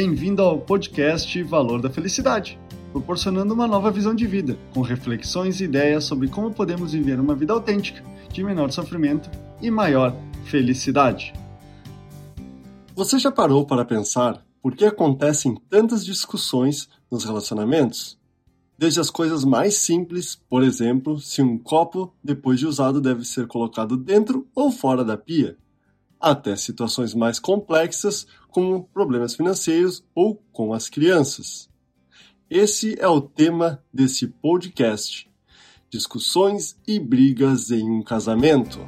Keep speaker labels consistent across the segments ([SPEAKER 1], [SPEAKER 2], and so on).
[SPEAKER 1] Bem-vindo ao podcast Valor da Felicidade, proporcionando uma nova visão de vida, com reflexões e ideias sobre como podemos viver uma vida autêntica, de menor sofrimento e maior felicidade. Você já parou para pensar por que acontecem tantas discussões nos relacionamentos? Desde as coisas mais simples, por exemplo, se um copo, depois de usado, deve ser colocado dentro ou fora da pia, até situações mais complexas, como problemas financeiros ou com as crianças. Esse é o tema desse podcast: discussões e brigas em um casamento.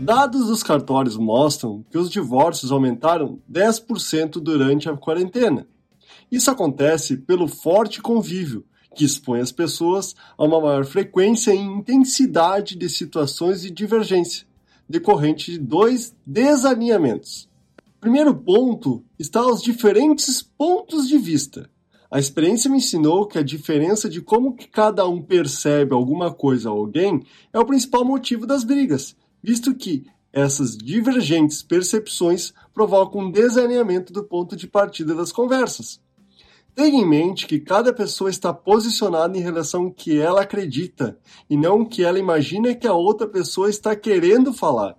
[SPEAKER 1] Dados dos cartórios mostram que os divórcios aumentaram 10% durante a quarentena. Isso acontece pelo forte convívio, que expõe as pessoas a uma maior frequência e intensidade de situações de divergência, decorrente de dois desalinhamentos. Primeiro ponto está aos diferentes pontos de vista. A experiência me ensinou que a diferença de como que cada um percebe alguma coisa ou alguém é o principal motivo das brigas visto que essas divergentes percepções provocam um desalinhamento do ponto de partida das conversas. Tenha em mente que cada pessoa está posicionada em relação ao que ela acredita e não o que ela imagina que a outra pessoa está querendo falar.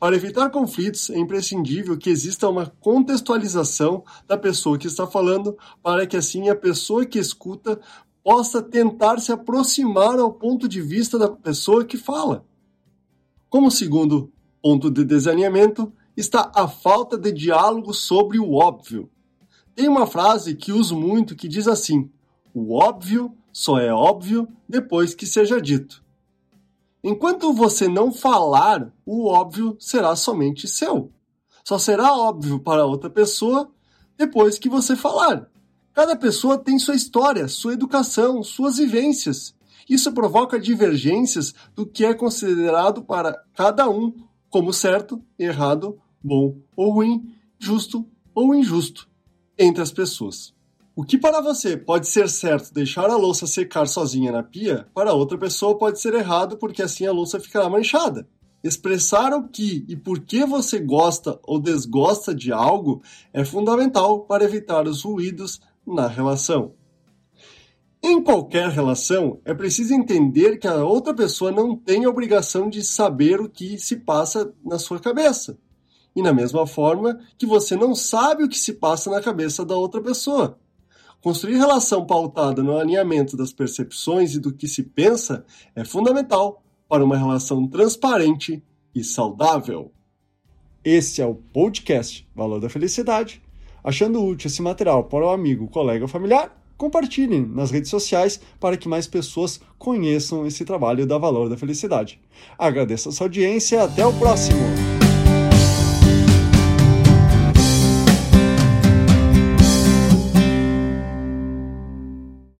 [SPEAKER 1] Para evitar conflitos, é imprescindível que exista uma contextualização da pessoa que está falando, para que assim a pessoa que escuta possa tentar se aproximar ao ponto de vista da pessoa que fala. Como segundo ponto de desalinhamento está a falta de diálogo sobre o óbvio. Tem uma frase que uso muito que diz assim: o óbvio só é óbvio depois que seja dito. Enquanto você não falar, o óbvio será somente seu. Só será óbvio para outra pessoa depois que você falar. Cada pessoa tem sua história, sua educação, suas vivências. Isso provoca divergências do que é considerado para cada um como certo, errado, bom ou ruim, justo ou injusto entre as pessoas. O que para você pode ser certo deixar a louça secar sozinha na pia, para outra pessoa pode ser errado porque assim a louça ficará manchada. Expressar o que e por que você gosta ou desgosta de algo é fundamental para evitar os ruídos na relação. Em qualquer relação, é preciso entender que a outra pessoa não tem a obrigação de saber o que se passa na sua cabeça. E na mesma forma que você não sabe o que se passa na cabeça da outra pessoa. Construir relação pautada no alinhamento das percepções e do que se pensa é fundamental para uma relação transparente e saudável. Esse é o podcast Valor da Felicidade. Achando útil esse material para o amigo, colega ou familiar? compartilhem nas redes sociais para que mais pessoas conheçam esse trabalho da Valor da Felicidade. Agradeço a sua audiência e até o próximo!